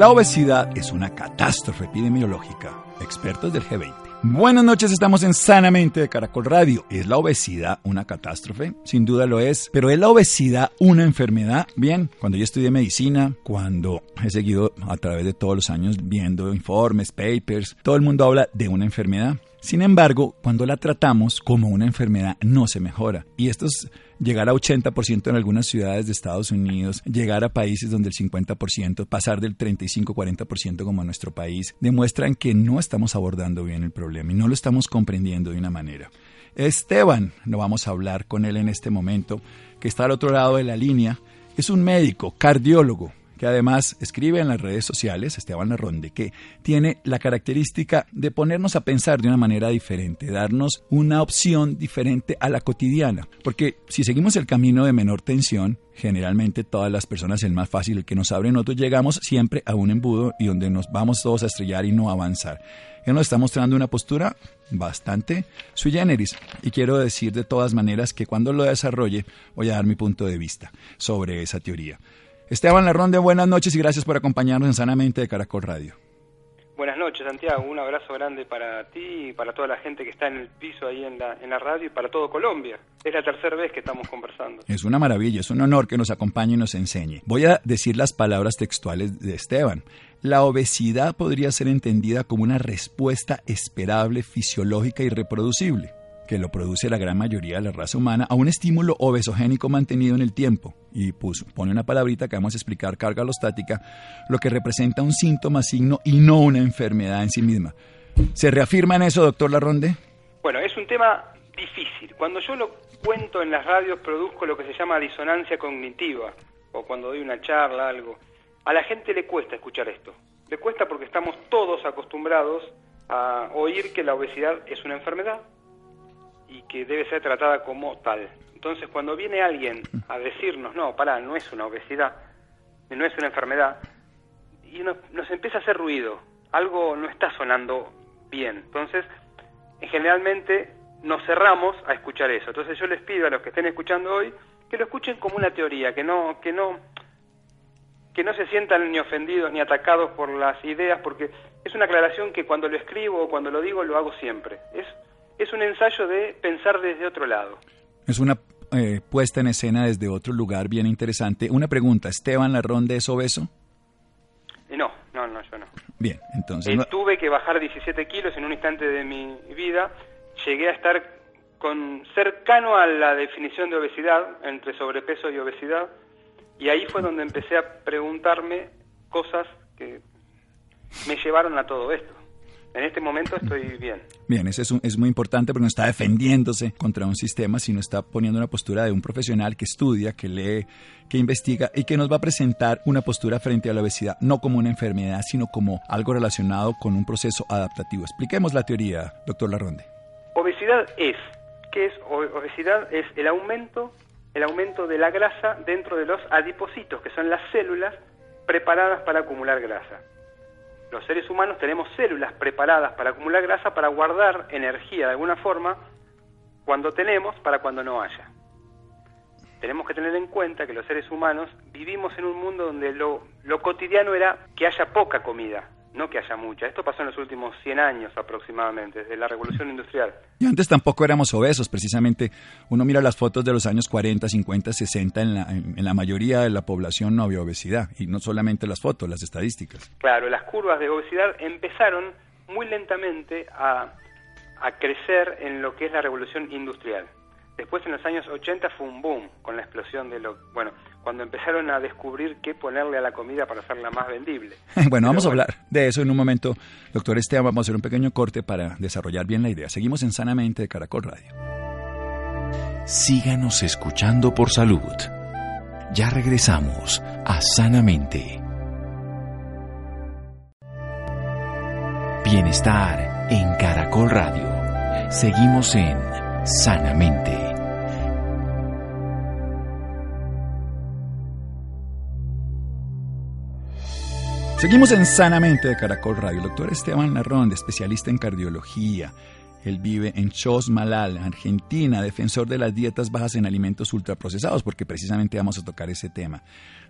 La obesidad es una catástrofe epidemiológica. Expertos del G20. Buenas noches, estamos en Sanamente de Caracol Radio. ¿Es la obesidad una catástrofe? Sin duda lo es. ¿Pero es la obesidad una enfermedad? Bien, cuando yo estudié medicina, cuando he seguido a través de todos los años viendo informes, papers, todo el mundo habla de una enfermedad. Sin embargo, cuando la tratamos como una enfermedad no se mejora. Y esto es llegar a 80% en algunas ciudades de Estados Unidos, llegar a países donde el 50%, pasar del 35-40% como nuestro país, demuestran que no estamos abordando bien el problema y no lo estamos comprendiendo de una manera. Esteban, no vamos a hablar con él en este momento, que está al otro lado de la línea, es un médico, cardiólogo, que además escribe en las redes sociales, Esteban Larronde, que tiene la característica de ponernos a pensar de una manera diferente, darnos una opción diferente a la cotidiana. Porque si seguimos el camino de menor tensión, generalmente todas las personas, el más fácil, el que nos abre nosotros, llegamos siempre a un embudo y donde nos vamos todos a estrellar y no avanzar. Él nos está mostrando una postura bastante sui generis y quiero decir de todas maneras que cuando lo desarrolle voy a dar mi punto de vista sobre esa teoría. Esteban Larronde, buenas noches y gracias por acompañarnos en Sanamente de Caracol Radio. Buenas noches, Santiago. Un abrazo grande para ti y para toda la gente que está en el piso ahí en la, en la radio y para todo Colombia. Es la tercera vez que estamos conversando. Es una maravilla, es un honor que nos acompañe y nos enseñe. Voy a decir las palabras textuales de Esteban. La obesidad podría ser entendida como una respuesta esperable, fisiológica y reproducible que lo produce la gran mayoría de la raza humana, a un estímulo obesogénico mantenido en el tiempo. Y puso, pone una palabrita que vamos a explicar, carga alostática, lo que representa un síntoma, signo y no una enfermedad en sí misma. ¿Se reafirma en eso, doctor Larronde? Bueno, es un tema difícil. Cuando yo lo cuento en las radios, produzco lo que se llama disonancia cognitiva, o cuando doy una charla, algo. A la gente le cuesta escuchar esto. Le cuesta porque estamos todos acostumbrados a oír que la obesidad es una enfermedad, y que debe ser tratada como tal. Entonces, cuando viene alguien a decirnos, no, pará, no es una obesidad, no es una enfermedad, y nos, nos empieza a hacer ruido, algo no está sonando bien. Entonces, generalmente nos cerramos a escuchar eso. Entonces, yo les pido a los que estén escuchando hoy que lo escuchen como una teoría, que no, que no, que no se sientan ni ofendidos ni atacados por las ideas, porque es una aclaración que cuando lo escribo o cuando lo digo lo hago siempre. Es es un ensayo de pensar desde otro lado. Es una eh, puesta en escena desde otro lugar bien interesante. Una pregunta, ¿Esteban Larronde es obeso? Eh, no, no, no, yo no. Bien, entonces... Eh, tuve que bajar 17 kilos en un instante de mi vida. Llegué a estar con cercano a la definición de obesidad, entre sobrepeso y obesidad, y ahí fue donde empecé a preguntarme cosas que me llevaron a todo esto. En este momento estoy bien. Bien, eso es, es, muy importante porque no está defendiéndose contra un sistema, sino está poniendo una postura de un profesional que estudia, que lee, que investiga y que nos va a presentar una postura frente a la obesidad, no como una enfermedad, sino como algo relacionado con un proceso adaptativo. Expliquemos la teoría, doctor Larronde. Obesidad es, ¿qué es obesidad? Es el aumento, el aumento de la grasa dentro de los adipocitos, que son las células preparadas para acumular grasa los seres humanos tenemos células preparadas para acumular grasa para guardar energía de alguna forma cuando tenemos para cuando no haya. Tenemos que tener en cuenta que los seres humanos vivimos en un mundo donde lo, lo cotidiano era que haya poca comida, no que haya mucha. Esto pasó en los últimos 100 años aproximadamente, desde la revolución industrial. Y antes tampoco éramos obesos, precisamente. Uno mira las fotos de los años 40, 50, 60, en la, en la mayoría de la población no había obesidad. Y no solamente las fotos, las estadísticas. Claro, las curvas de obesidad empezaron muy lentamente a, a crecer en lo que es la revolución industrial. Después en los años 80 fue un boom con la explosión de lo... Bueno, cuando empezaron a descubrir qué ponerle a la comida para hacerla más vendible. bueno, vamos a hablar de eso en un momento. Doctor Esteban, vamos a hacer un pequeño corte para desarrollar bien la idea. Seguimos en Sanamente de Caracol Radio. Síganos escuchando por salud. Ya regresamos a Sanamente. Bienestar en Caracol Radio. Seguimos en Sanamente. Seguimos en Sanamente de Caracol Radio. El doctor Esteban Narrón, especialista en cardiología, él vive en Chosmalal, Argentina, defensor de las dietas bajas en alimentos ultraprocesados, porque precisamente vamos a tocar ese tema.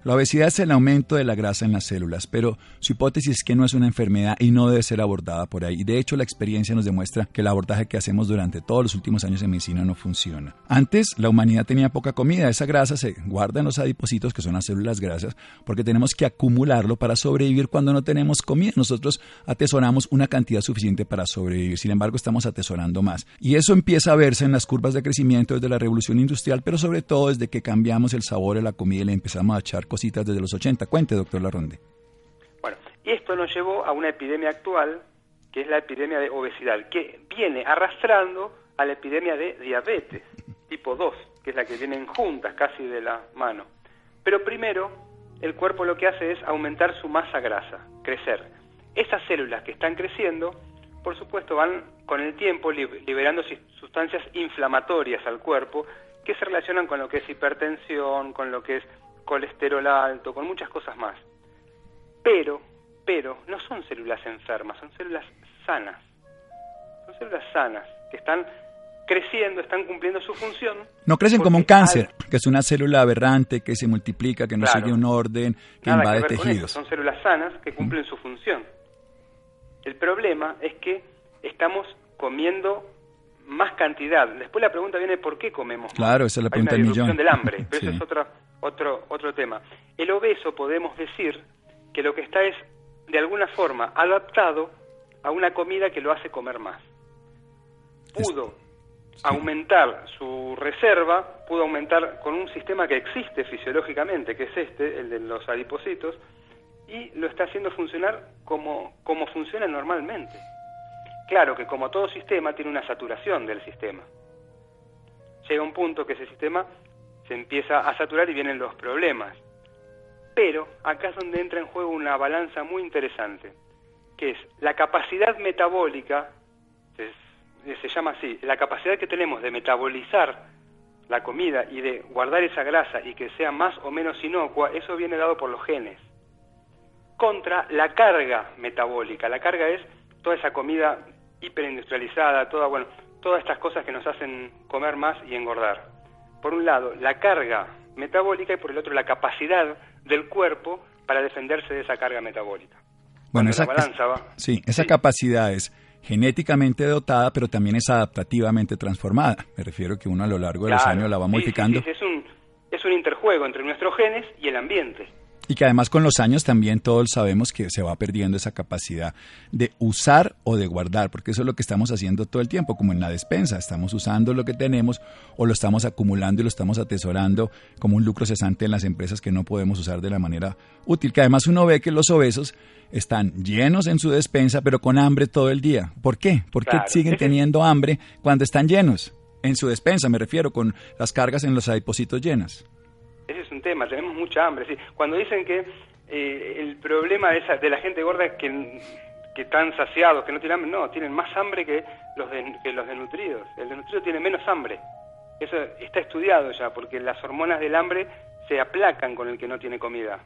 La obesidad es el aumento de la grasa en las células, pero su hipótesis es que no es una enfermedad y no debe ser abordada por ahí. De hecho, la experiencia nos demuestra que el abordaje que hacemos durante todos los últimos años en medicina no funciona. Antes, la humanidad tenía poca comida. Esa grasa se guarda en los adipocitos, que son las células grasas, porque tenemos que acumularlo para sobrevivir cuando no tenemos comida. Nosotros atesoramos una cantidad suficiente para sobrevivir. Sin embargo, estamos atesorando más. Y eso empieza a verse en las curvas de crecimiento desde la revolución industrial, pero sobre todo desde que cambiamos el sabor de la comida y le empezamos a echar cositas desde los 80. Cuente, doctor Larronde. Bueno, y esto nos llevó a una epidemia actual, que es la epidemia de obesidad, que viene arrastrando a la epidemia de diabetes tipo 2, que es la que vienen juntas, casi de la mano. Pero primero, el cuerpo lo que hace es aumentar su masa grasa, crecer. Esas células que están creciendo, por supuesto, van con el tiempo liberando sustancias inflamatorias al cuerpo que se relacionan con lo que es hipertensión, con lo que es colesterol alto, con muchas cosas más. Pero, pero, no son células enfermas, son células sanas. Son células sanas, que están creciendo, están cumpliendo su función. No crecen como un cáncer, que es una célula aberrante que se multiplica, que no sigue un orden, que invade tejidos. Son células sanas que cumplen su función. El problema es que estamos comiendo más cantidad. Después la pregunta viene ¿por qué comemos? Claro, esa es la pregunta del millón. del hambre, pero eso es otra otro, otro tema. El obeso podemos decir que lo que está es, de alguna forma, adaptado a una comida que lo hace comer más. Pudo aumentar su reserva, pudo aumentar con un sistema que existe fisiológicamente, que es este, el de los adipocitos, y lo está haciendo funcionar como, como funciona normalmente. Claro que como todo sistema tiene una saturación del sistema. Llega un punto que ese sistema se empieza a saturar y vienen los problemas. Pero acá es donde entra en juego una balanza muy interesante, que es la capacidad metabólica, se, llama así, la capacidad que tenemos de metabolizar la comida y de guardar esa grasa y que sea más o menos inocua, eso viene dado por los genes. Contra la carga metabólica. La carga es toda esa comida hiperindustrializada, toda, bueno, todas estas cosas que nos hacen comer más y engordar por un lado, la carga metabólica y por el otro, la capacidad del cuerpo para defenderse de esa carga metabólica. Bueno, esa, sí, esa capacidad es genéticamente dotada, pero también es adaptativamente transformada. Me refiero que uno a lo largo de los años la va modificando. es, un, es un interjuego entre nuestros genes y el ambiente. Y que además con los años también todos sabemos que se va perdiendo esa capacidad de usar o de guardar, porque eso es lo que estamos haciendo todo el tiempo, como en la despensa, estamos usando lo que tenemos o lo estamos acumulando y lo estamos atesorando como un lucro cesante en las empresas que no podemos usar de la manera útil, que además uno ve que los obesos están llenos en su despensa, pero con hambre todo el día. ¿Por qué? ¿Por qué siguen teniendo hambre cuando están llenos? En su despensa, me refiero, con las cargas en los adipocitos llenas. Ese es un tema, tenemos mucha hambre. ¿sí? Cuando dicen que eh, el problema de, esa, de la gente gorda es que, que están saciados, que no tienen hambre, no, tienen más hambre que los, que los desnutridos. El desnutrido tiene menos hambre. Eso está estudiado ya, porque las hormonas del hambre se aplacan con el que no tiene comida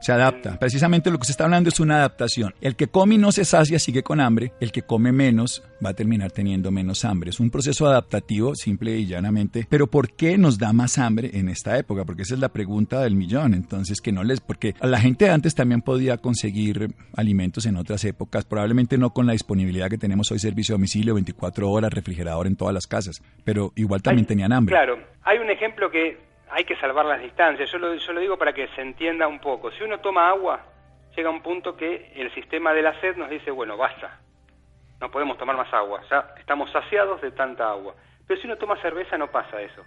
se adapta. Precisamente lo que se está hablando es una adaptación. El que come y no se sacia sigue con hambre, el que come menos va a terminar teniendo menos hambre. Es un proceso adaptativo, simple y llanamente. Pero ¿por qué nos da más hambre en esta época? Porque esa es la pregunta del millón. Entonces, que no les... Porque a la gente antes también podía conseguir alimentos en otras épocas, probablemente no con la disponibilidad que tenemos hoy, servicio a domicilio, 24 horas, refrigerador en todas las casas, pero igual también tenían hambre. Claro, hay un ejemplo que hay que salvar las distancias. Yo lo, yo lo digo para que se entienda un poco. Si uno toma agua, llega un punto que el sistema de la sed nos dice, bueno, basta, no podemos tomar más agua, ya estamos saciados de tanta agua. Pero si uno toma cerveza no pasa eso,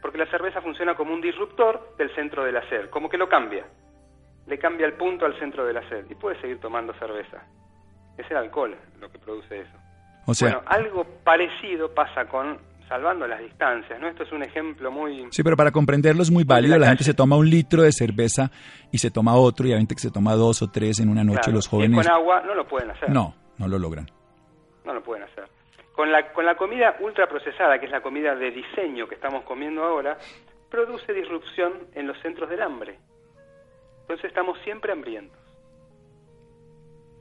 porque la cerveza funciona como un disruptor del centro de la sed, como que lo cambia, le cambia el punto al centro de la sed y puede seguir tomando cerveza. Es el alcohol lo que produce eso. O sea, bueno, algo parecido pasa con salvando las distancias, ¿no? Esto es un ejemplo muy... Sí, pero para comprenderlo es muy válido. La, gente se toma un litro de cerveza y se toma otro, y hay gente que se toma dos o tres en una noche. los jóvenes... con agua no lo pueden hacer. No, no lo logran. No lo pueden hacer. Con la, con la comida ultraprocesada, que es la comida de diseño que estamos comiendo ahora, produce disrupción en los centros del hambre. Entonces estamos siempre hambrientos.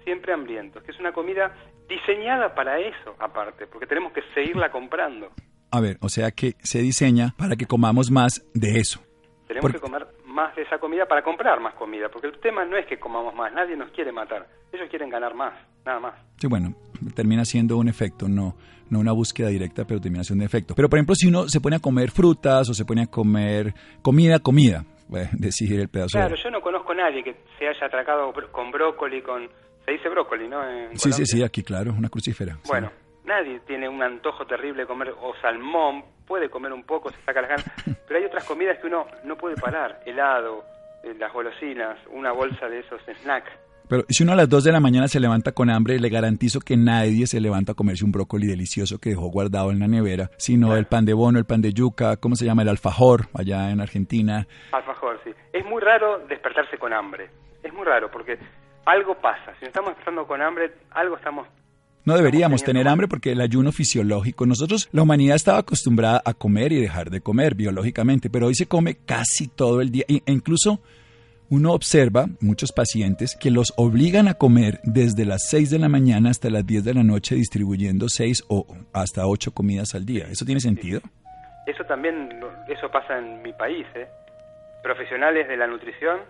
Siempre hambrientos, que es una comida diseñada para eso, aparte, porque tenemos que seguirla comprando. A ver, o sea que se diseña para que comamos más de eso. Tenemos que comer más de esa comida para comprar más comida, porque el tema no es que comamos más, nadie nos quiere matar, ellos quieren ganar más, nada más. Sí, bueno, termina siendo un efecto, no, no una búsqueda directa, pero termina siendo un efecto. Pero por ejemplo, si uno se pone a comer frutas o se pone a comer comida, comida, decir el pedazo. Claro, yo no conozco a nadie que se haya atracado con brócoli, con... Se dice brócoli, ¿no? sí, sí, sí, aquí claro, una crucífera. Bueno, nadie tiene un antojo terrible de comer o salmón, puede comer un poco, se saca las ganas, pero hay otras comidas que uno no puede parar, helado, eh, las golosinas, una bolsa de esos snacks. Pero si uno a las 2 de la mañana se levanta con hambre, le garantizo que nadie se levanta a comerse un brócoli delicioso que dejó guardado en la nevera, sino el pan de bono, el pan de yuca, ¿cómo se llama? El alfajor, allá en Argentina. Alfajor, sí. Es muy raro despertarse con hambre. Es muy raro porque algo pasa. Si estamos despertando con hambre, algo estamos no deberíamos tener hambre porque el ayuno fisiológico, nosotros, la humanidad estaba acostumbrada a comer y dejar de comer biológicamente, pero hoy se come casi todo el día e incluso uno observa muchos pacientes que los obligan a comer desde las 6 de la mañana hasta las 10 de la noche distribuyendo 6 o hasta 8 comidas al día. ¿Eso tiene sentido? Eso también, eso pasa en mi país. ¿eh? Profesionales de la nutrición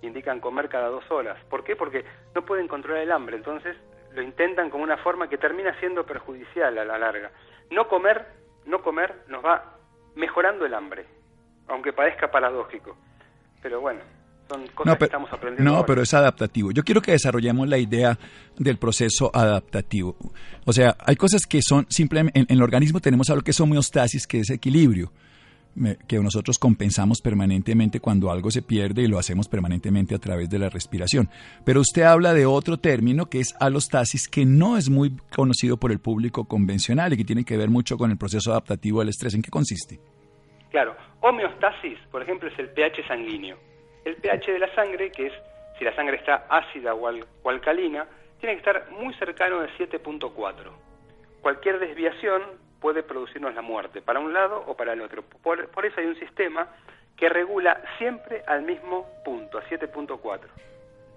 indican comer cada dos horas. ¿Por qué? Porque no pueden controlar el hambre. Entonces lo intentan como una forma que termina siendo perjudicial a la larga. No comer, no comer nos va mejorando el hambre, aunque parezca paradójico. Pero bueno, son cosas no, pero, que estamos aprendiendo. No, pero es adaptativo. Yo quiero que desarrollemos la idea del proceso adaptativo. O sea, hay cosas que son simplemente, en, en el organismo tenemos algo que es homeostasis, que es equilibrio que nosotros compensamos permanentemente cuando algo se pierde y lo hacemos permanentemente a través de la respiración. Pero usted habla de otro término que es alostasis, que no es muy conocido por el público convencional y que tiene que ver mucho con el proceso adaptativo al estrés. ¿En qué consiste? Claro, homeostasis, por ejemplo, es el pH sanguíneo. El pH de la sangre, que es si la sangre está ácida o, o alcalina, tiene que estar muy cercano de 7.4. Cualquier desviación puede producirnos la muerte, para un lado o para el otro. Por, eso hay un sistema que regula siempre al mismo punto, a 7.4.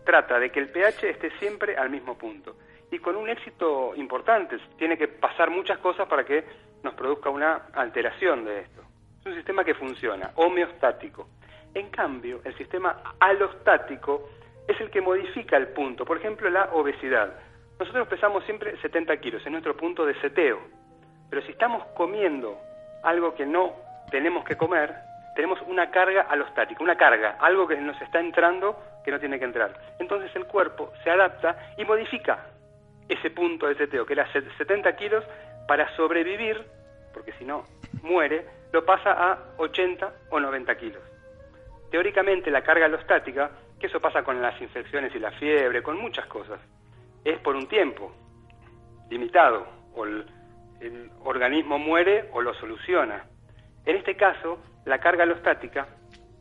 Trata de que el pH esté siempre al mismo punto. Y con un éxito importante, tiene que pasar muchas cosas para que nos produzca una alteración de esto. Es un sistema que funciona, homeostático. En cambio, el sistema alostático es el que modifica el punto. Por ejemplo, la obesidad. Nosotros pesamos siempre 70 kilos, es nuestro punto de seteo. Pero si estamos comiendo algo que no tenemos que comer, tenemos una carga alostática, una carga, algo que nos está entrando que no tiene que entrar. Entonces el cuerpo se adapta y modifica ese punto de seteo, que era 70 kilos, para sobrevivir, porque si no muere, lo pasa a 80 o 90 kilos. Teóricamente la carga alostática, que eso pasa con las infecciones y la fiebre, con muchas cosas, es por un tiempo limitado, o el organismo muere o lo soluciona. En este caso, la carga alostática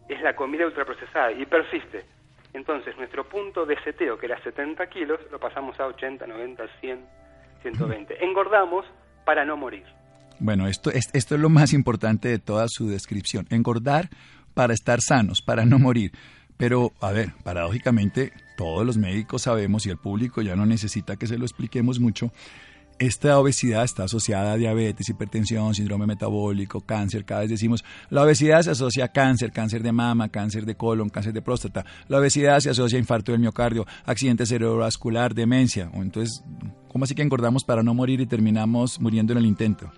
es la comida ultraprocesada y persiste. Entonces, nuestro punto de seteo, que era 70 kilos, lo pasamos a 80, 90, 100, 120. Engordamos para no morir. Bueno, esto es, esto es lo más importante de toda su descripción. Engordar para estar sanos, para no morir. Pero, a ver, paradójicamente, todos los médicos sabemos y el público ya no necesita que se lo expliquemos mucho esta obesidad está asociada a diabetes, hipertensión, síndrome metabólico, cáncer. Cada vez decimos, la obesidad se asocia a cáncer, cáncer de mama, cáncer de colon, cáncer de próstata. La obesidad se asocia a infarto del miocardio, accidente cerebrovascular, demencia. Entonces, ¿cómo así que engordamos para no morir y terminamos muriendo en el intento?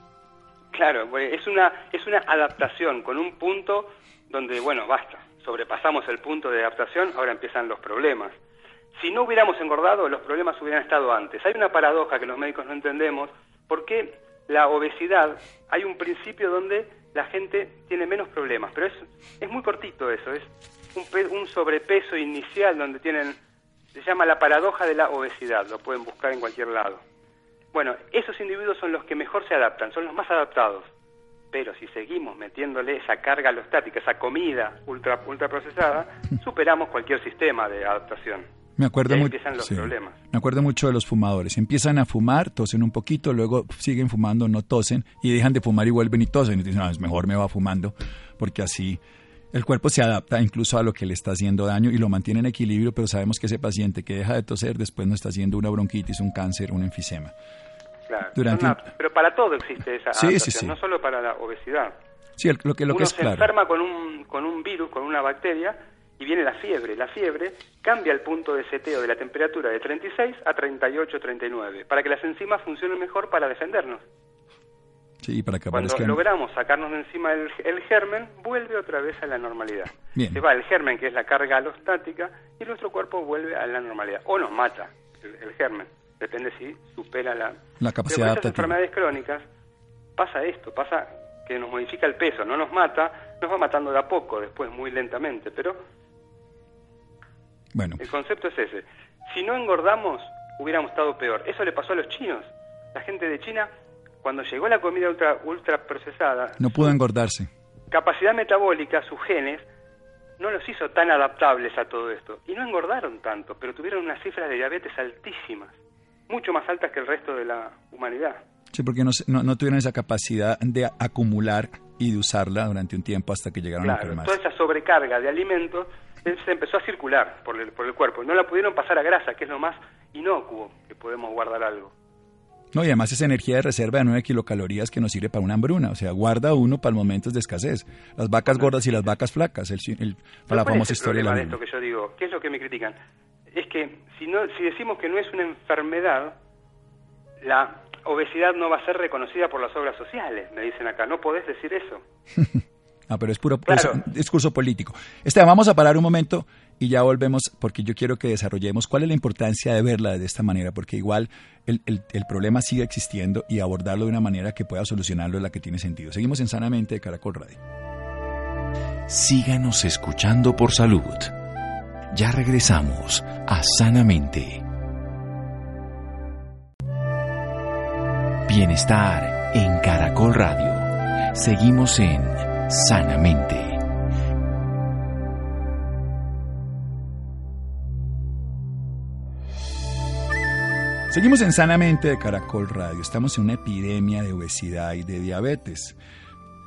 Claro, es una, es una adaptación con un punto donde, bueno, basta. Sobrepasamos el punto de adaptación, ahora empiezan los problemas. Si no hubiéramos engordado, los problemas hubieran estado antes. Hay una paradoja que los médicos no entendemos, porque la obesidad, hay un principio donde la gente tiene menos problemas, pero es, es muy cortito eso, es un, un sobrepeso inicial donde tienen, se llama la paradoja de la obesidad, lo pueden buscar en cualquier lado. Bueno, esos individuos son los que mejor se adaptan, son los más adaptados. Pero si seguimos metiéndole esa carga alostática, esa comida ultra, ultraprocesada, superamos cualquier sistema de adaptación. Me acuerdo y ahí mucho. empiezan los sí. problemas. Me acuerdo mucho de los fumadores. Empiezan a fumar, tosen un poquito, luego siguen fumando, no tosen, y dejan de fumar y vuelven y tosen. Y dicen, no, es mejor me va fumando, porque así el cuerpo se adapta incluso a lo que le está haciendo daño y lo mantiene en equilibrio, pero sabemos que ese paciente que deja de toser después no está haciendo una bronquitis, un cáncer, un enfisema. Claro. Durante una- Pero para todo existe esa Sí, sí, sí. no solo para la obesidad. Sí, el- lo que, lo que Uno es se claro. enferma con un, con un virus, con una bacteria, y viene la fiebre. La fiebre cambia el punto de seteo de la temperatura de 36 a 38, 39, para que las enzimas funcionen mejor para defendernos. Sí, para que Cuando aparezcan. logramos sacarnos de encima el, el germen, vuelve otra vez a la normalidad. Bien. Se va el germen, que es la carga alostática, y nuestro cuerpo vuelve a la normalidad. O nos mata el, el germen, depende si supera la... La capacidad adaptativa. enfermedades crónicas pasa esto, pasa que nos modifica el peso, no nos mata, nos va matando de a poco, después muy lentamente, pero Bueno, el concepto es ese. Si no engordamos, hubiéramos estado peor. Eso le pasó a los chinos. La gente de China, cuando llegó la comida ultra, ultra procesada, no pudo engordarse. capacidad metabólica, sus genes, no los hizo tan adaptables a todo esto. Y no engordaron tanto, pero tuvieron unas cifras de diabetes altísimas, mucho más altas que el resto de la humanidad. Sí, porque no, no, no tuvieron esa capacidad de acumular y de usarla durante un tiempo hasta que llegaron a Claro, enfermarse. toda esa sobrecarga de alimentos se empezó a circular por el, por el cuerpo. No la pudieron pasar a grasa, que es lo más inocuo que podemos guardar algo. No, y además esa energía de reserva de 9 kilocalorías que nos sirve para una hambruna, o sea, guarda uno para momentos de escasez. Las vacas gordas y las vacas flacas, el, el- ¿Pero la famosa es el historia de la de esto que yo digo? ¿Qué es lo que me critican? Es que si, no, si decimos que no es una enfermedad, la obesidad no va a ser reconocida por las obras sociales, me dicen acá. No podés decir eso. Ah, pero es puro Claro. es discurso político. Esteban, vamos a parar un momento y ya volvemos porque yo quiero que desarrollemos cuál es la importancia de verla de esta manera, porque igual el, el- el problema sigue existiendo y abordarlo de una manera que pueda solucionarlo es la que tiene sentido. Seguimos en Sanamente de Caracol Radio. Síganos escuchando por salud. Ya regresamos a Sanamente. Bienestar en Caracol Radio. Seguimos en Sanamente. Seguimos en Sanamente de Caracol Radio. Estamos en una epidemia de obesidad y de diabetes.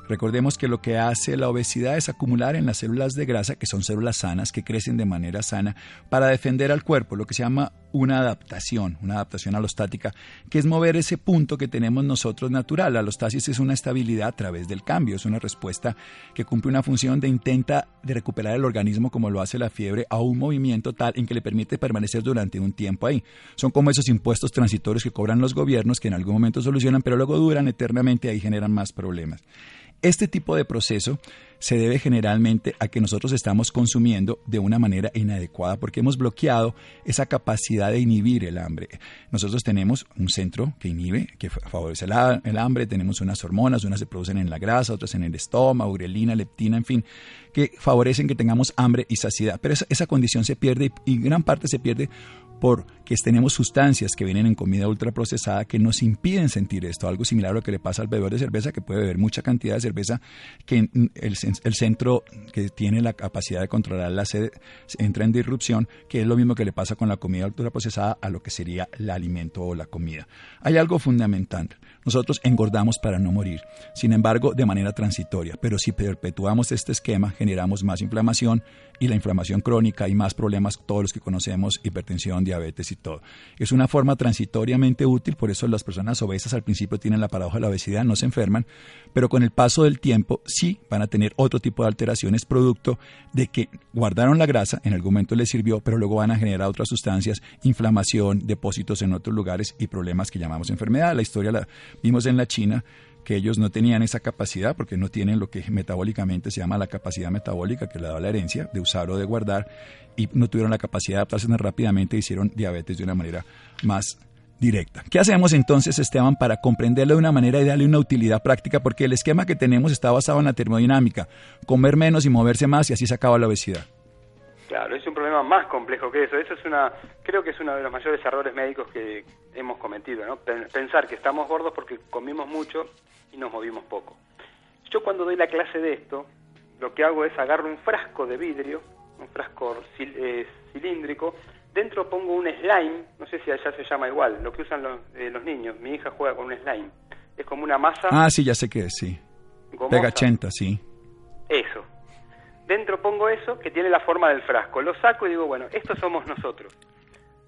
Recordemos que lo que hace la obesidad es acumular en las células de grasa, que son células sanas, que crecen de manera sana, para defender al cuerpo, lo que se llama una adaptación, una adaptación alostática, que es mover ese punto que tenemos nosotros natural. La alostasis es una estabilidad a través del cambio, es una respuesta que cumple una función de intenta de recuperar el organismo como lo hace la fiebre a un movimiento tal en que le permite permanecer durante un tiempo ahí. Son como esos impuestos transitorios que cobran los gobiernos que en algún momento solucionan, pero luego duran eternamente y ahí generan más problemas. Este tipo de proceso se debe generalmente a que nosotros estamos consumiendo de una manera inadecuada porque hemos bloqueado esa capacidad de inhibir el hambre. Nosotros tenemos un centro que inhibe, que fa- favorece el hambre, tenemos unas hormonas, unas se producen en la grasa, otras en el estómago, urelina, leptina, en fin, que favorecen que tengamos hambre y saciedad. Pero esa, esa condición se pierde y, y gran parte se pierde porque tenemos sustancias que vienen en comida ultraprocesada que nos impiden sentir esto, algo similar a lo que le pasa al bebedor de cerveza que puede beber mucha cantidad de cerveza que el centro que tiene la capacidad de controlar la sed entra en disrupción, que es lo mismo que le pasa con la comida ultraprocesada a lo que sería el alimento o la comida. Hay algo fundamental. Nosotros engordamos para no morir, sin embargo, de manera transitoria, pero si perpetuamos este esquema, generamos más inflamación y la inflamación crónica y más problemas, todos los que conocemos, hipertensión, diabetes y todo. Es una forma transitoriamente útil, por eso las personas obesas al principio tienen la paradoja de la obesidad, no se enferman, pero con el paso del tiempo sí van a tener otro tipo de alteraciones producto de que guardaron la grasa, en algún momento les sirvió, pero luego van a generar otras sustancias, inflamación, depósitos en otros lugares y problemas que llamamos enfermedad. La historia la vimos en la China que ellos no tenían esa capacidad porque no tienen lo que metabólicamente se llama la capacidad metabólica que le da la herencia de usar o de guardar y no tuvieron la capacidad de adaptarse tan rápidamente e hicieron diabetes de una manera más directa. ¿Qué hacemos entonces, Esteban, para comprenderlo de una manera y darle una utilidad práctica? Porque el esquema que tenemos está basado en la termodinámica, comer menos y moverse más y así se acaba la obesidad. Claro, es un problema más complejo que eso. Eso es una, creo que es uno de los mayores errores médicos que hemos cometido, ¿no? Pen- Pensar que estamos gordos porque comimos mucho y nos movimos poco. Yo cuando doy la clase de esto, lo que hago es agarro un frasco de vidrio un frasco eh, cilíndrico. Dentro pongo un slime, no sé si allá se llama igual, lo que usan los, eh, los niños. Mi hija juega con un slime. Es como una masa. Ah, sí, ya sé qué sí. Pegachenta, sí. Eso. Dentro pongo eso que tiene la forma del frasco. Lo saco y digo, bueno, esto somos nosotros.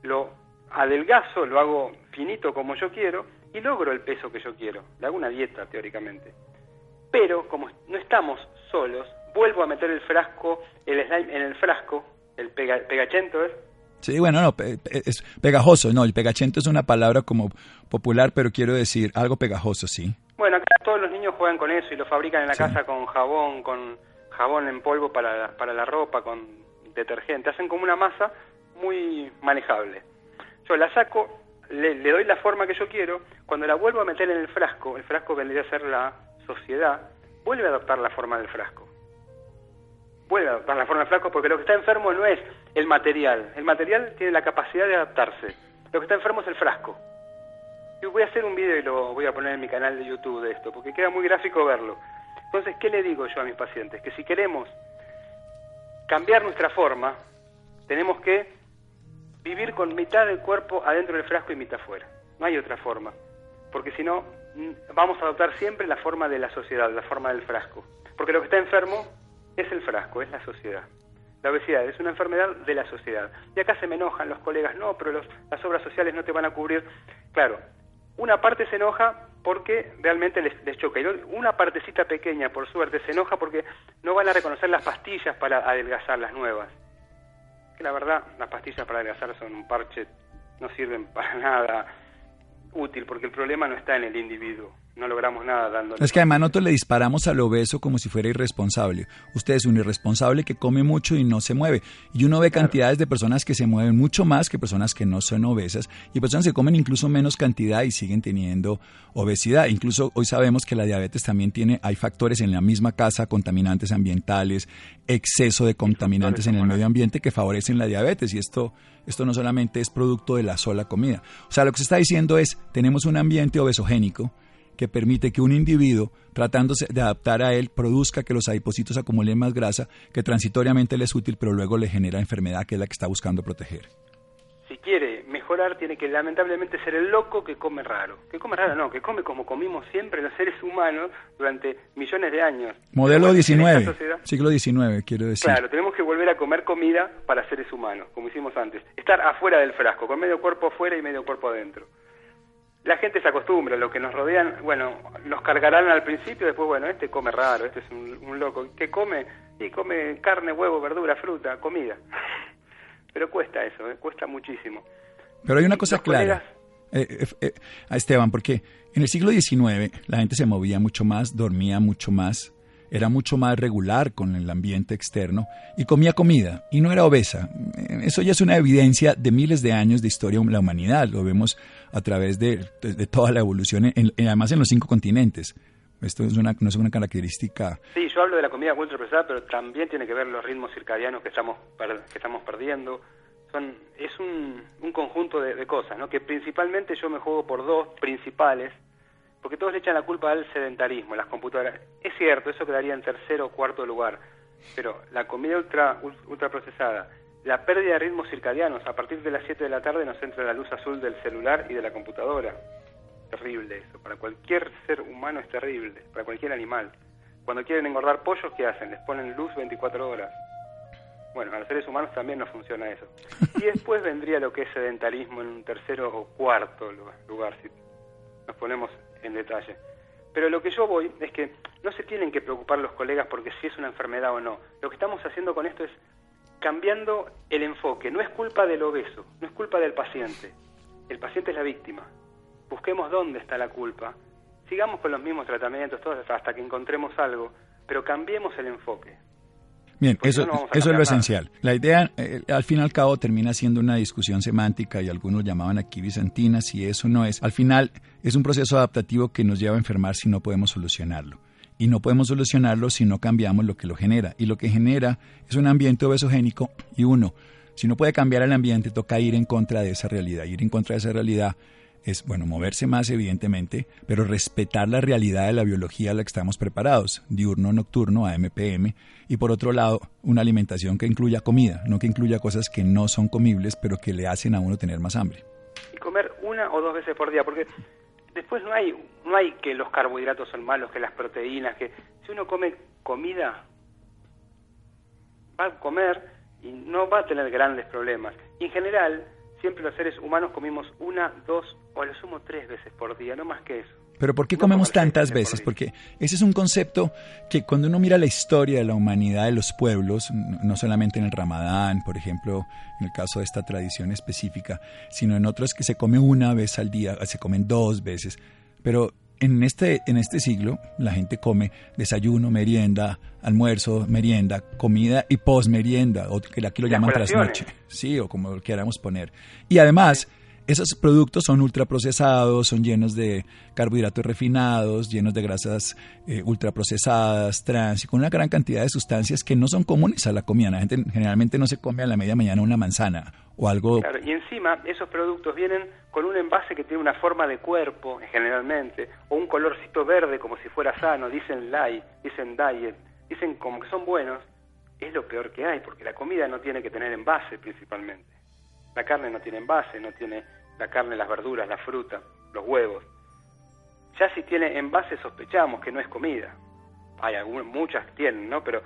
Lo adelgazo, lo hago finito como yo quiero y logro el peso que yo quiero. Le hago una dieta, teóricamente. Pero como no estamos solos, vuelvo a meter el frasco, el slime en el frasco, el pegachento es. Sí, bueno, no, es pegajoso, no, el pegachento es una palabra como popular, pero quiero decir algo pegajoso, sí. Bueno, acá todos los niños juegan con eso y lo fabrican en la casa con jabón, con jabón en polvo para, para la ropa, con detergente. Hacen como una masa muy manejable. Yo la saco, le, doy la forma que yo quiero, cuando la vuelvo a meter en el frasco, el frasco vendría a ser la sociedad, vuelve a adoptar la forma del frasco. Vuelve a adoptar la forma del frasco porque lo que está enfermo no es el material, el material tiene la capacidad de adaptarse, lo que está enfermo es el frasco. Yo voy a hacer un video y lo voy a poner en mi canal de YouTube de esto, porque queda muy gráfico verlo. Entonces, ¿qué le digo yo a mis pacientes? Que si queremos cambiar nuestra forma, tenemos que vivir con mitad del cuerpo adentro del frasco y mitad afuera. No hay otra forma. Porque si no, vamos a adoptar siempre la forma de la sociedad, la forma del frasco. Porque lo que está enfermo es el frasco, es la sociedad. La obesidad es una enfermedad de la sociedad. Y acá se me enojan los colegas, no, pero las obras sociales no te van a cubrir. Claro, una parte se enoja porque realmente les, choca. Y una partecita pequeña, por suerte, se enoja porque no van a reconocer las pastillas para adelgazar las nuevas que la verdad las pastillas para adelgazar son un parche, no sirven para nada útil, porque el problema no está en el individuo, no logramos nada dándole. Es que además nosotros le disparamos al obeso como si fuera irresponsable. Usted es un irresponsable que come mucho y no se mueve. Y uno ve cantidades de personas que se mueven mucho más que personas que no son obesas y personas que comen incluso menos cantidad y siguen teniendo obesidad. Incluso hoy sabemos que la diabetes también tiene, hay factores en la misma casa, contaminantes ambientales, exceso de contaminantes en el medio ambiente que favorecen la diabetes y esto, esto no solamente es producto de la sola comida. O sea, lo que se está diciendo es, tenemos un ambiente obesogénico, que permite que un individuo, tratándose de adaptar a él, produzca que los adipocitos acumulen más grasa, que transitoriamente le es útil, pero luego le genera enfermedad, que es la que está buscando proteger. Si quiere mejorar, tiene que lamentablemente ser el loco que come raro. Que come raro, no, que come como comimos siempre los seres humanos durante millones de años. Modelo 19, siglo XIX, quiero decir. Claro, tenemos que volver a comer comida para seres humanos, como hicimos antes. Estar afuera del frasco, con medio cuerpo afuera y medio cuerpo adentro la gente se acostumbra, lo que nos rodean, bueno, nos cargarán al principio, después, bueno, este come raro, este es un, loco. ¿Qué come? Y come carne, huevo, verdura, fruta, comida. Pero cuesta eso, ¿eh? cuesta muchísimo. Pero hay una cosa clara, eh, eh, eh, Esteban, porque en el siglo XIX la gente se movía mucho más, dormía mucho más, era mucho más regular con el ambiente externo y comía comida y no era obesa. Eso ya es una evidencia de miles de años de historia de la humanidad. Lo vemos a través de, toda la evolución, en, además en los cinco continentes. Esto es una, no es una característica. Sí, yo hablo de la comida ultraprocesada, pero también tiene que ver los ritmos circadianos que estamos, que estamos perdiendo. Son, es un, un conjunto de, de cosas, ¿no? que principalmente yo me juego por dos principales porque todos le echan la culpa al sedentarismo, las computadoras. Es cierto, eso quedaría en tercero o cuarto lugar, pero la comida ultra, ultra procesada, la pérdida de ritmos circadianos, a partir de las 7 de la tarde nos entra la luz azul del celular y de la computadora. Terrible eso, para cualquier ser humano es terrible, para cualquier animal. Cuando quieren engordar pollos, ¿qué hacen? Les ponen luz 24 horas. Bueno, a los seres humanos también no funciona eso. Y después vendría lo que es sedentarismo en un tercero o cuarto lugar, si nos ponemos en detalle. Pero lo que yo voy es que no se tienen que preocupar los colegas porque si es una enfermedad o no. Lo que estamos haciendo con esto es cambiando el enfoque. No es culpa del obeso, no es culpa del paciente. El paciente es la víctima. Busquemos dónde está la culpa. Sigamos con los mismos tratamientos hasta que encontremos algo, pero cambiemos el enfoque. Bien, eso, eso es lo esencial. La idea, eh, al fin y al cabo, termina siendo una discusión semántica y algunos llamaban aquí bizantina, si eso no es. Al final, es un proceso adaptativo que nos lleva a enfermar si no podemos solucionarlo. Y no podemos solucionarlo si no cambiamos lo que lo genera. Y lo que genera es un ambiente obesogénico y uno, si no puede cambiar el ambiente, toca ir en contra de esa realidad. Ir en contra de esa realidad es, bueno, moverse más evidentemente, pero respetar la realidad de la biología a la que estamos preparados, diurno, nocturno, AMPM, y por otro lado, una alimentación que incluya comida, no que incluya cosas que no son comibles, pero que le hacen a uno tener más hambre. Y comer una o dos veces por día, porque después no hay, no hay que los carbohidratos son malos, que las proteínas, que si uno come comida, va a comer y no va a tener grandes problemas. Y en general, siempre los seres humanos comimos una, dos o a lo sumo tres veces por día, no más que eso. Pero ¿por qué comemos tantas veces? Porque ese es un concepto que cuando uno mira la historia de la humanidad de los pueblos, no solamente en el Ramadán, por ejemplo, en el caso de esta tradición específica, sino en otros que se come una vez al día, se comen dos veces. Pero en este, en este siglo la gente come desayuno, merienda, almuerzo, merienda, comida y posmerienda, o que aquí lo llaman trasnoche, sí, o como lo queramos poner. Y además, esos productos son ultraprocesados, son llenos de carbohidratos refinados, llenos de grasas eh, ultraprocesadas, trans, y con una gran cantidad de sustancias que no son comunes a la comida. La gente generalmente no se come a la media mañana una manzana o algo. Claro, y encima esos productos vienen con un envase que tiene una forma de cuerpo, generalmente, o un colorcito verde como si fuera sano, dicen light, dicen diet, dicen como que son buenos, es lo peor que hay, porque la comida no tiene que tener envase principalmente. La carne no tiene envase, no tiene la carne, las verduras, la fruta, los huevos. Ya si tiene envase sospechamos que no es comida. Hay algunas, muchas tienen, ¿no? Pero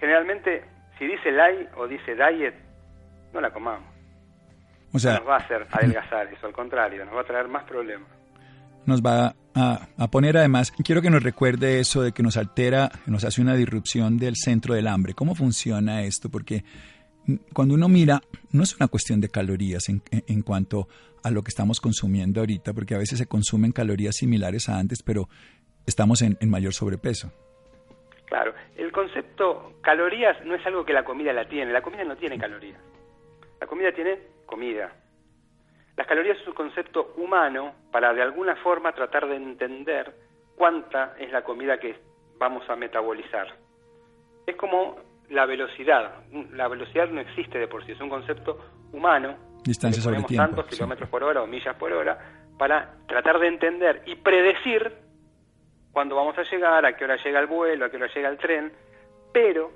generalmente si dice light o dice diet, no la comamos. O sea, no nos va a hacer adelgazar eso, al contrario, nos va a traer más problemas. Nos va a, a, poner además, quiero que nos recuerde eso de que nos altera, nos hace una disrupción del centro del hambre. ¿Cómo funciona esto? Porque cuando uno mira, no es una cuestión de calorías en, en, cuanto a lo que estamos consumiendo ahorita, porque a veces se consumen calorías similares a antes, pero estamos en, en mayor sobrepeso. Claro, el concepto calorías no es algo que la comida la tiene, la comida no tiene calorías. La comida tiene comida. Las calorías es un concepto humano para de alguna forma tratar de entender cuánta es la comida que vamos a metabolizar. Es como la velocidad. La velocidad no existe de por sí, es un concepto humano. Distancia sobre tiempo. tantos kilómetros por hora o millas por hora para tratar de entender y predecir cuándo vamos a llegar, a qué hora llega el vuelo, a qué hora llega el tren, pero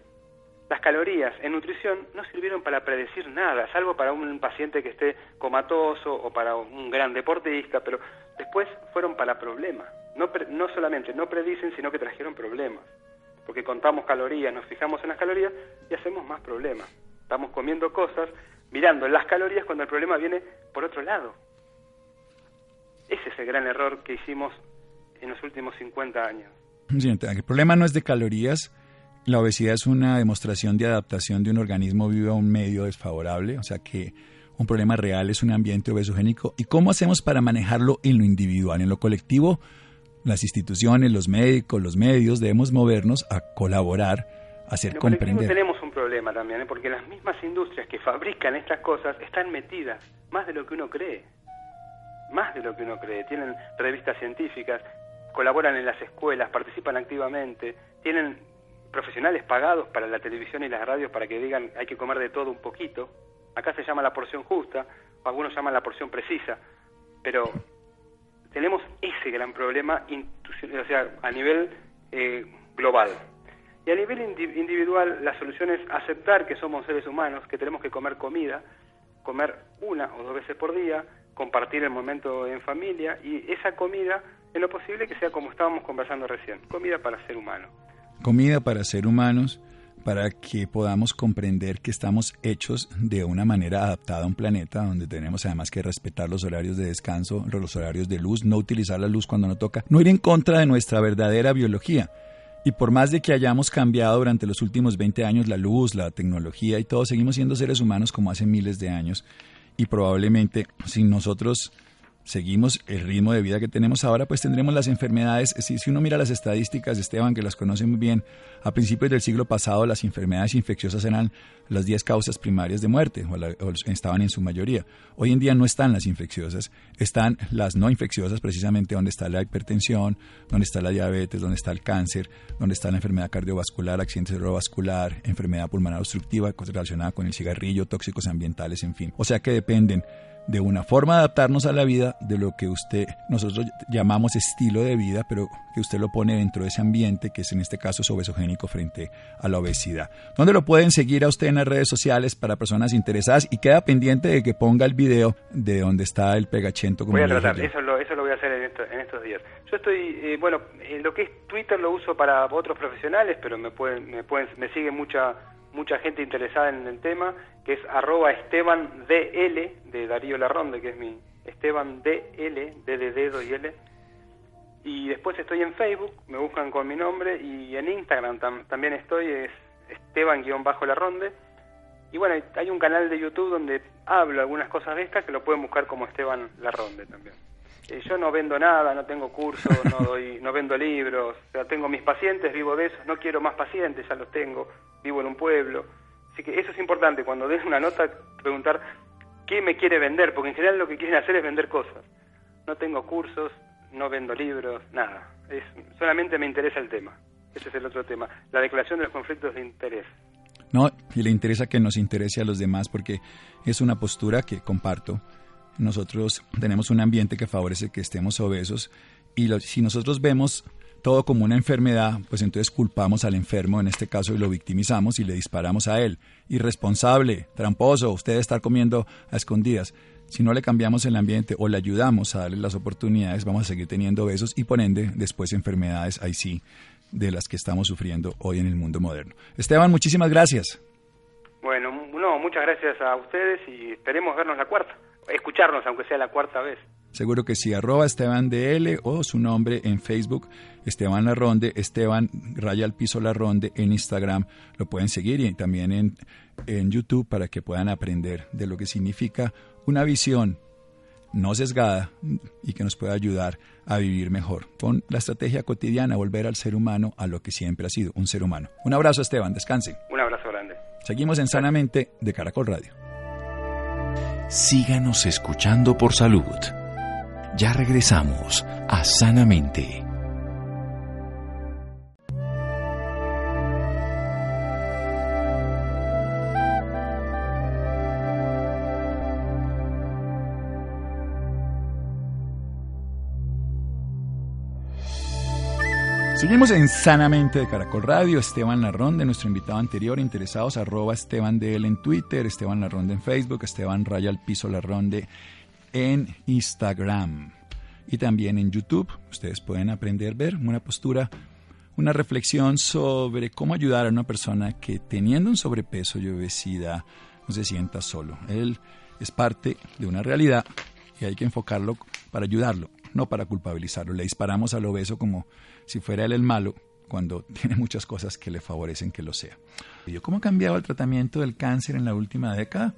las calorías en nutrición no sirvieron para predecir nada, salvo para un paciente que esté comatoso o para un gran deportista, pero después fueron para problemas. No, no solamente no predicen, sino que trajeron problemas porque contamos calorías, nos fijamos en las calorías y hacemos más problemas. Estamos comiendo cosas, mirando las calorías cuando el problema viene por otro lado. Ese es el gran error que hicimos en los últimos 50 años. el problema no es de calorías, la obesidad es una demostración de adaptación de un organismo vivo a un medio desfavorable, o sea que un problema real es un ambiente obesogénico. ¿Y cómo hacemos para manejarlo en lo individual? En lo colectivo, las instituciones, los médicos, los medios, debemos movernos a colaborar, a hacer comprender. tenemos un problema también, ¿eh? porque las mismas industrias que fabrican estas cosas están metidas más de lo que uno cree, más de lo que uno cree. Tienen revistas científicas, colaboran en las escuelas, participan activamente, tienen profesionales pagados para la televisión y las radios para que digan hay que comer de todo un poquito. Acá se llama la porción justa, algunos llaman la porción precisa, pero tenemos ese gran problema o sea, a nivel eh, global. Y a nivel individual, la solución es aceptar que somos seres humanos, que tenemos que comer comida, comer una o dos veces por día, compartir el momento en familia y esa comida, en lo posible, que sea como estábamos conversando recién, comida para ser humano. Comida para ser humanos para que podamos comprender que estamos hechos de una manera adaptada a un planeta donde tenemos además que respetar los horarios de descanso, los horarios de luz, no utilizar la luz cuando no toca, no ir en contra de nuestra verdadera biología. Y por más de que hayamos cambiado durante los últimos 20 años la luz, la tecnología y todo, seguimos siendo seres humanos como hace miles de años. Y probablemente si nosotros seguimos el ritmo de vida que tenemos ahora, pues tendremos las enfermedades. Si, uno mira las estadísticas, Esteban, que las conoce muy bien, a principios del siglo pasado las enfermedades infecciosas eran las 10 causas primarias de muerte, o, estaban en su mayoría. Hoy en día no están las infecciosas, están las no infecciosas, precisamente donde está la hipertensión, donde está la diabetes, donde está el cáncer, donde está la enfermedad cardiovascular, accidente cerebrovascular, enfermedad pulmonar obstructiva relacionada con el cigarrillo, tóxicos ambientales, en fin. O sea que dependen de una forma de adaptarnos a la vida, de lo que usted, nosotros llamamos estilo de vida, pero que usted lo pone dentro de ese ambiente, que es en este caso es obesogénico frente a la obesidad. ¿Dónde lo pueden seguir a usted en las redes sociales para personas interesadas? Y queda pendiente de que ponga el video de donde está el pegachento. Como voy a tratar, eso lo, eso lo voy a hacer en, en estos días. Yo estoy, eh, bueno, en lo que es Twitter lo uso para otros profesionales, pero me pueden, me pueden, me sigue mucha mucha gente interesada en el tema, que es arroba Esteban de Darío Larronde, que es mi Esteban DL, D y L. Y después estoy en Facebook, me buscan con mi nombre, y en Instagram también estoy, es Esteban-Larronde. Y bueno, hay un canal de YouTube donde hablo algunas cosas de estas que lo pueden buscar como Esteban Larronde también. Eh, yo no vendo nada, no tengo cursos, no doy, no vendo libros, o sea, tengo mis pacientes, vivo de eso, no quiero más pacientes, ya los tengo, vivo en un pueblo. Así que eso es importante, cuando des una nota, preguntar qué me quiere vender, porque en general lo que quieren hacer es vender cosas. No tengo cursos, no vendo libros, nada. Es, solamente me interesa el tema. Ese es el otro tema, la declaración de los conflictos de interés. No, y le interesa que nos interese a los demás porque es una postura que comparto nosotros tenemos un ambiente que favorece que estemos obesos y si nosotros vemos todo como una enfermedad, pues entonces culpamos al enfermo en este caso y lo victimizamos y le disparamos a él. Irresponsable, tramposo, usted estar comiendo a escondidas. Si no le cambiamos el ambiente o le ayudamos a darle las oportunidades, vamos a seguir teniendo obesos y por ende después enfermedades ahí sí de las que estamos sufriendo hoy en el mundo moderno. Esteban, muchísimas gracias. Bueno, no, muchas gracias a ustedes y esperemos vernos la cuarta escucharnos, aunque sea la cuarta vez. Seguro que sí, arroba Esteban DL o su nombre en Facebook, Esteban Larronde, Esteban Raya al Piso Larronde en Instagram, lo pueden seguir y también en, en YouTube para que puedan aprender de lo que significa una visión no sesgada y que nos pueda ayudar a vivir mejor con la estrategia cotidiana, volver al ser humano a lo que siempre ha sido, un ser humano. Un abrazo Esteban, descanse. Un abrazo grande. Seguimos en Sanamente de Caracol Radio síganos escuchando por salud. Ya regresamos a Sanamente. Seguimos en Sanamente de Caracol Radio. Esteban Larronde, nuestro invitado anterior. Interesados, arroba Esteban de él en Twitter, Esteban Larronde en Facebook, Esteban Raya al Piso Larronde en Instagram. Y también en YouTube. Ustedes pueden aprender, ver una postura, una reflexión sobre cómo ayudar a una persona que teniendo un sobrepeso y obesidad no se sienta solo. Él es parte de una realidad y hay que enfocarlo para ayudarlo, no para culpabilizarlo. Le disparamos al obeso como si fuera él el malo, cuando tiene muchas cosas que le favorecen que lo sea. ¿Cómo ha cambiado el tratamiento del cáncer en la última década?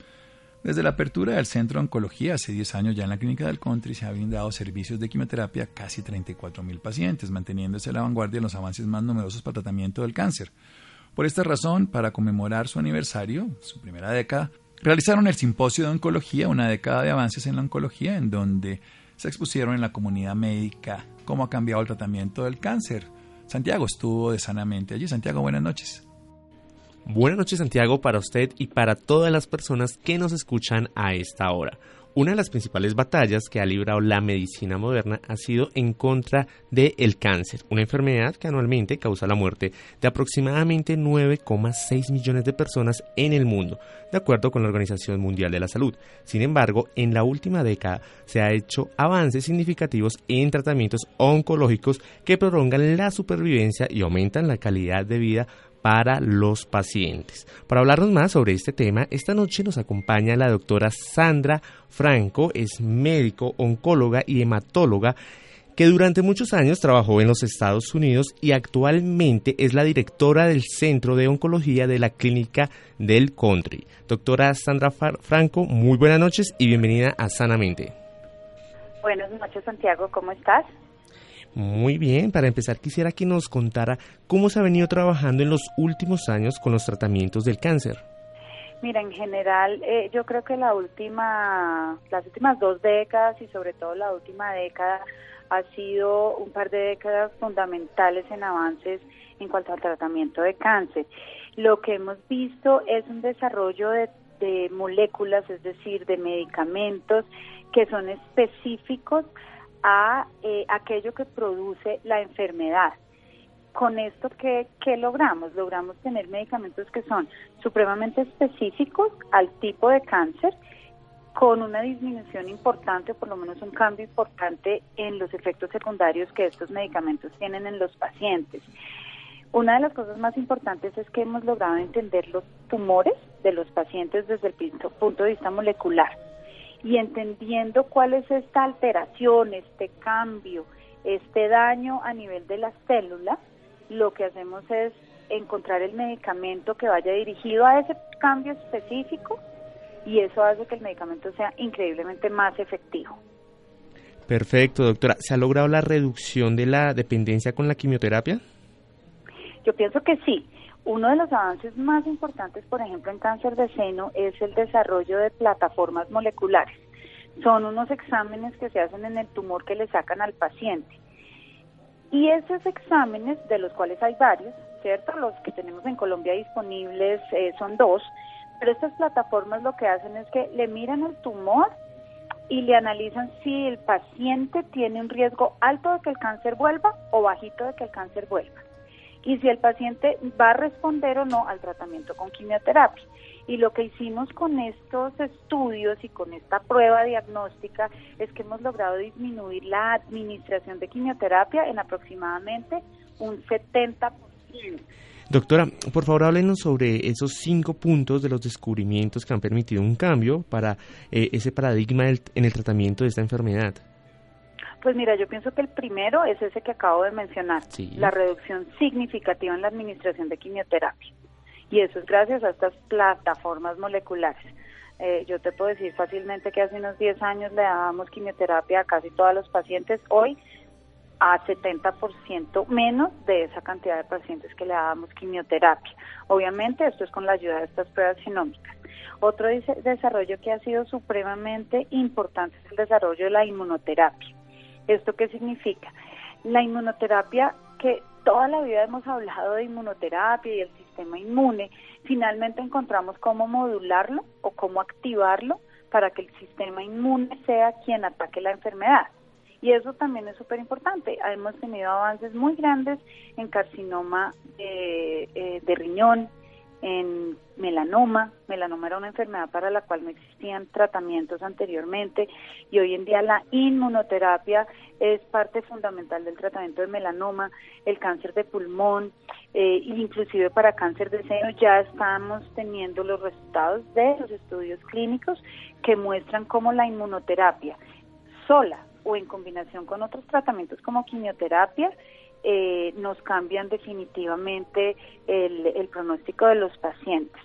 Desde la apertura del Centro de Oncología hace 10 años ya en la Clínica del Country se habían dado servicios de quimioterapia a casi 34 mil pacientes, manteniéndose a la vanguardia de los avances más numerosos para tratamiento del cáncer. Por esta razón, para conmemorar su aniversario, su primera década, realizaron el Simposio de Oncología, una década de avances en la oncología, en donde se expusieron en la comunidad médica cómo ha cambiado el tratamiento del cáncer. Santiago estuvo de sanamente allí. Santiago, buenas noches. Buenas noches Santiago para usted y para todas las personas que nos escuchan a esta hora. Una de las principales batallas que ha librado la medicina moderna ha sido en contra del cáncer, una enfermedad que anualmente causa la muerte de aproximadamente 9,6 millones de personas en el mundo, de acuerdo con la Organización Mundial de la Salud. Sin embargo, en la última década se ha hecho avances significativos en tratamientos oncológicos que prolongan la supervivencia y aumentan la calidad de vida para los pacientes. Para hablarnos más sobre este tema, esta noche nos acompaña la doctora Sandra Franco, es médico, oncóloga y hematóloga que durante muchos años trabajó en los Estados Unidos y actualmente es la directora del Centro de Oncología de la Clínica del Country. Doctora Sandra Franco, muy buenas noches y bienvenida a Sanamente. Buenas noches, Santiago, ¿cómo estás? Muy bien, para empezar quisiera que nos contara cómo se ha venido trabajando en los últimos años con los tratamientos del cáncer. Mira, en general, eh, yo creo que la última, las últimas dos décadas y sobre todo la última década ha sido un par de décadas fundamentales en avances en cuanto al tratamiento de cáncer. lo que hemos visto es un desarrollo de, moléculas, es decir, de medicamentos que son específicos a eh, aquello que produce la enfermedad. Con esto, ¿qué, ¿qué logramos? Logramos tener medicamentos que son supremamente específicos al tipo de cáncer con una disminución importante, o por lo menos un cambio importante en los efectos secundarios que estos medicamentos tienen en los pacientes. Una de las cosas más importantes es que hemos logrado entender los tumores de los pacientes desde el punto de vista molecular y entendiendo cuál es esta alteración, este cambio, este daño a nivel de las células, lo que hacemos es encontrar el medicamento que vaya dirigido a ese cambio específico y eso hace que el medicamento sea increíblemente más efectivo. Perfecto, doctora. ¿Se ha logrado la reducción de la dependencia con la quimioterapia? Yo pienso que sí. Uno de los avances más importantes, por ejemplo, en cáncer de seno es el desarrollo de plataformas moleculares. Son unos exámenes que se hacen en el tumor que le sacan al paciente. Y esos exámenes, de los cuales hay varios, ¿cierto? Los que tenemos en Colombia disponibles eh, son dos, pero estas plataformas lo que hacen es que le miran el tumor y le analizan si el paciente tiene un riesgo alto de que el cáncer vuelva o bajito de que el cáncer vuelva. Y si el paciente va a responder o no al tratamiento con quimioterapia. Y lo que hicimos con estos estudios y con esta prueba diagnóstica es que hemos logrado disminuir la administración de quimioterapia en aproximadamente un 70%. Doctora, por favor háblenos sobre esos cinco puntos de los descubrimientos que han permitido un cambio para eh, ese paradigma en el tratamiento de esta enfermedad. Pues mira, yo pienso que el primero es ese que acabo de mencionar, la reducción significativa en la administración de quimioterapia. Y eso es gracias a estas plataformas moleculares. Eh, yo te puedo decir fácilmente que hace unos 10 años le dábamos quimioterapia a casi todos los pacientes. Hoy a 70% menos de esa cantidad de pacientes que le dábamos quimioterapia. Obviamente esto es con la ayuda de estas pruebas genómicas. Otro desarrollo que ha sido supremamente importante es el desarrollo de la inmunoterapia. ¿Esto qué significa? La inmunoterapia que toda la vida hemos hablado de inmunoterapia y el sistema inmune, finalmente encontramos cómo modularlo o cómo activarlo para que el sistema inmune sea quien ataque la enfermedad. Y eso también es súper importante. Hemos tenido avances muy grandes en carcinoma eh, de riñón, en melanoma. Melanoma era una enfermedad para la cual no existían tratamientos anteriormente y hoy en día la inmunoterapia es parte fundamental del tratamiento de melanoma, el cáncer de pulmón, eh, inclusive para cáncer de seno ya estamos teniendo los resultados de los estudios clínicos que muestran cómo la inmunoterapia sola o en combinación con otros tratamientos como quimioterapia, eh, nos cambian definitivamente el, pronóstico de los pacientes.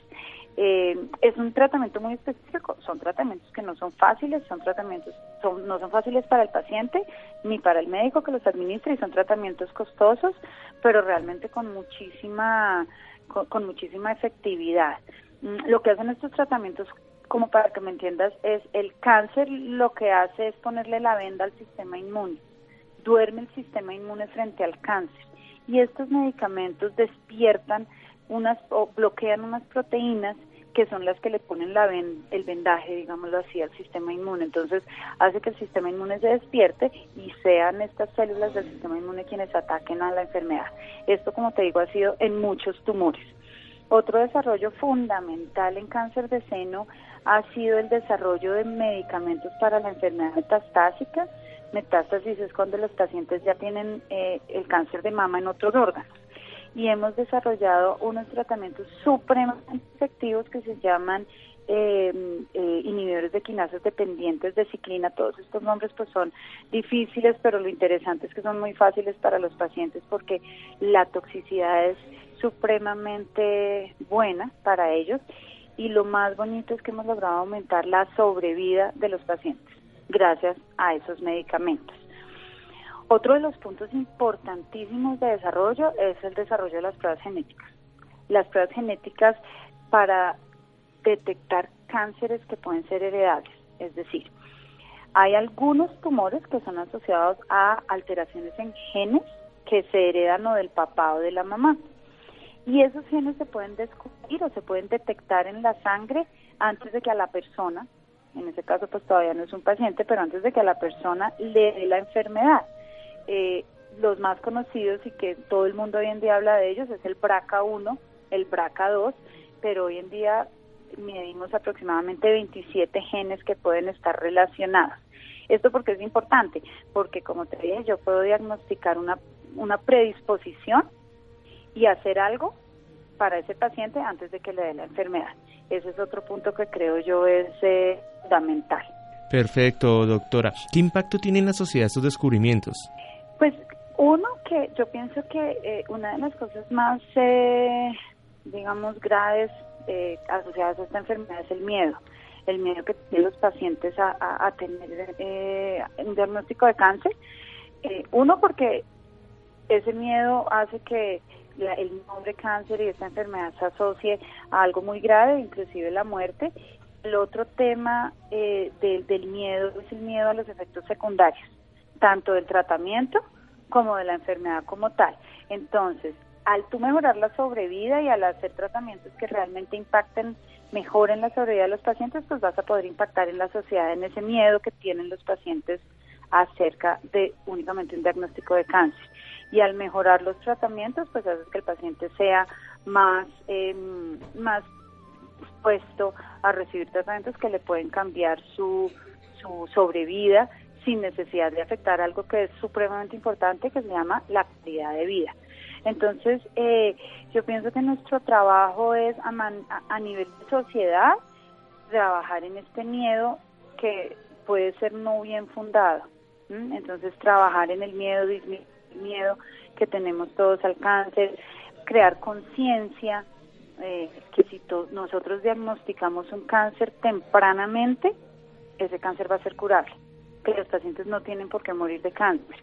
Eh, es un tratamiento muy específico, son tratamientos que no son fáciles, son tratamientos, son, no son fáciles para el paciente ni para el médico que los administra y son tratamientos costosos, pero realmente con muchísima, con muchísima efectividad. Mm, lo que hacen estos tratamientos como para que me entiendas, es el cáncer lo que hace es ponerle la venda al sistema inmune. Duerme el sistema inmune frente al cáncer. Y estos medicamentos despiertan unas o bloquean unas proteínas que son las que le ponen la el vendaje, digámoslo así, al sistema inmune. Entonces, hace que el sistema inmune se despierte y sean estas células del sistema inmune quienes ataquen a la enfermedad. Esto, como te digo, ha sido en muchos tumores. Otro desarrollo fundamental en cáncer de seno ha sido el desarrollo de medicamentos para la enfermedad metastásica. Metástasis es cuando los pacientes ya tienen eh, el cáncer de mama en otros órganos. Y hemos desarrollado unos tratamientos supremamente efectivos que se llaman eh, eh, inhibidores de quinasas dependientes de ciclina. Todos estos nombres pues son difíciles, pero lo interesante es que son muy fáciles para los pacientes porque la toxicidad es supremamente buena para ellos y lo más bonito es que hemos logrado aumentar la sobrevida de los pacientes gracias a esos medicamentos. Otro de los puntos importantísimos de desarrollo es el desarrollo de las pruebas genéticas. Las pruebas genéticas para detectar cánceres que pueden ser heredables, es decir, hay algunos tumores que son asociados a alteraciones en genes que se heredan o del papá o de la mamá Y esos genes se pueden descubrir o se pueden detectar en la sangre antes de que a la persona, en ese caso pues todavía no es un paciente, pero antes de que a la persona le dé la enfermedad. Eh, los más conocidos y que todo el mundo hoy en día habla de ellos es el BRCA1, el BRCA2, pero hoy en día medimos aproximadamente 27 genes que pueden estar relacionados. Esto porque es importante, porque como te dije, yo puedo diagnosticar una, una predisposición y hacer algo para ese paciente antes de que le dé la enfermedad. Ese es otro punto que creo yo es eh, fundamental. Perfecto, doctora. ¿Qué impacto tiene en la sociedad estos descubrimientos? Pues uno que yo pienso que eh, una de las cosas más, eh, digamos, graves asociadas a esta enfermedad es el miedo el miedo que tienen los pacientes a, tener eh, un diagnóstico de cáncer. Eh, uno, porque ese miedo hace que el nombre cáncer y esta enfermedad se asocie a algo muy grave, inclusive la muerte. El otro tema eh, del miedo es el miedo a los efectos secundarios, tanto del tratamiento como de la enfermedad como tal. Entonces, al tú mejorar la sobrevida y al hacer tratamientos que realmente impacten mejor en la sobrevida de los pacientes, pues vas a poder impactar en la sociedad en ese miedo que tienen los pacientes acerca de únicamente un diagnóstico de cáncer. Y al mejorar los tratamientos, pues haces que el paciente sea más, eh, más dispuesto a recibir tratamientos que le pueden cambiar su, su sobrevida sin necesidad de afectar algo que es supremamente importante, que se llama la calidad de vida. Entonces, eh, yo pienso que nuestro trabajo es a, nivel de sociedad trabajar en este miedo que puede ser no bien fundado. Entonces, trabajar en el miedo, disminuir miedo que tenemos todos al cáncer, crear conciencia, eh, que si nosotros diagnosticamos un cáncer tempranamente, ese cáncer va a ser curable, que los pacientes no tienen por qué morir de cáncer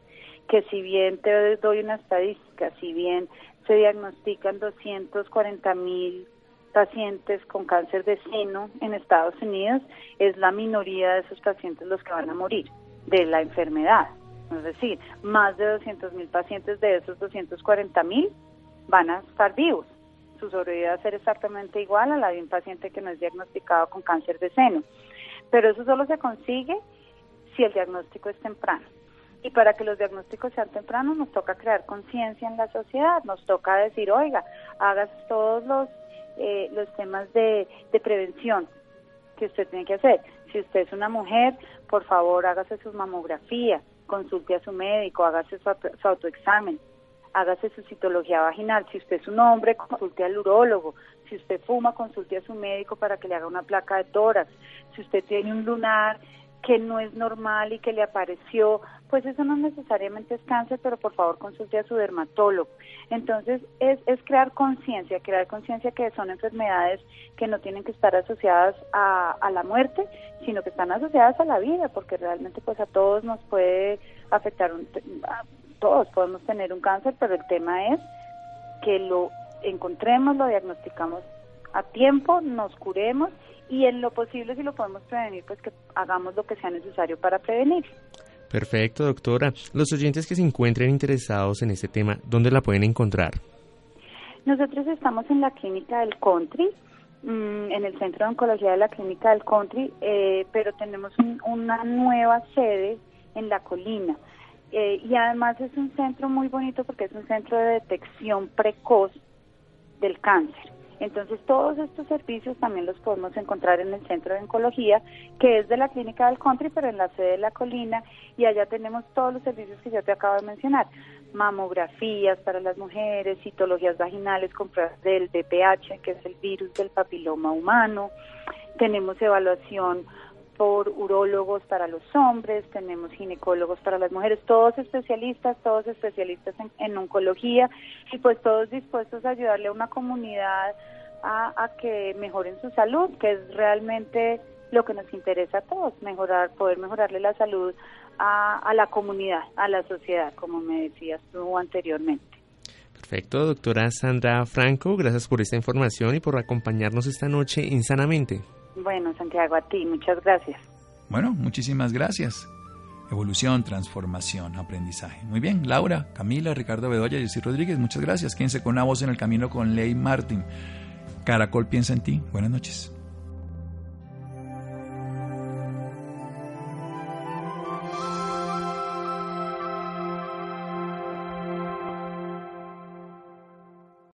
que si bien te doy una estadística, si bien se diagnostican 240 mil pacientes con cáncer de seno en Estados Unidos, es la minoría de esos pacientes los que van a morir de la enfermedad. Es decir, más de 200 mil pacientes de esos 240 mil van a estar vivos. Su sobrevida va a ser exactamente igual a la de un paciente que no es diagnosticado con cáncer de seno. Pero eso solo se consigue si el diagnóstico es temprano. Y para que los diagnósticos sean tempranos nos toca crear conciencia en la sociedad, nos toca decir, oiga, hagas todos los, eh, los temas de, prevención que usted tiene que hacer. Si usted es una mujer, por favor hágase su mamografía, consulte a su médico, hágase su, autoexamen, hágase su citología vaginal. Si usted es un hombre, consulte al urólogo. Si usted fuma, consulte a su médico para que le haga una placa de tórax. Si usted tiene un lunar que no es normal y que le apareció, pues eso no necesariamente es cáncer, pero por favor consulte a su dermatólogo. Entonces es, es crear conciencia, crear conciencia que son enfermedades que no tienen que estar asociadas a, la muerte, sino que están asociadas a la vida, porque realmente pues a todos nos puede afectar, un, todos podemos tener un cáncer, pero el tema es que lo encontremos, lo diagnosticamos a tiempo, nos curemos y en lo posible si lo podemos prevenir, pues que hagamos lo que sea necesario para prevenir. Perfecto, doctora. Los oyentes que se encuentren interesados en este tema, ¿dónde la pueden encontrar? Nosotros estamos en la clínica del Country, mm, en el Centro de Oncología de la Clínica del Country, eh, pero tenemos una nueva sede en La Colina. Eh, y además es un centro muy bonito porque es un centro de detección precoz del cáncer. Entonces, todos estos servicios también los podemos encontrar en el Centro de Oncología, que es de la Clínica del Country, pero en la sede de la colina, y allá tenemos todos los servicios que yo te acabo de mencionar. Mamografías para las mujeres, citologías vaginales con del BPH, que es el virus del papiloma humano. Tenemos evaluación por urólogos para los hombres, tenemos ginecólogos para las mujeres, todos especialistas, todos especialistas en, oncología y pues todos dispuestos a ayudarle a una comunidad a, que mejoren su salud, que es realmente lo que nos interesa a todos, mejorar, poder mejorarle la salud a, a la comunidad, a la sociedad, como me decías tú anteriormente. Perfecto, doctora Sandra Franco, gracias por esta información y por acompañarnos esta noche insanamente. Bueno, Santiago, a ti, muchas gracias. Bueno, muchísimas gracias. evolución, transformación, aprendizaje. Muy bien, Laura, Camila, Ricardo Bedoya, Jessy Rodríguez, muchas gracias. Quédense con una voz en el camino con Ley Martin. Caracol piensa en ti. Buenas noches.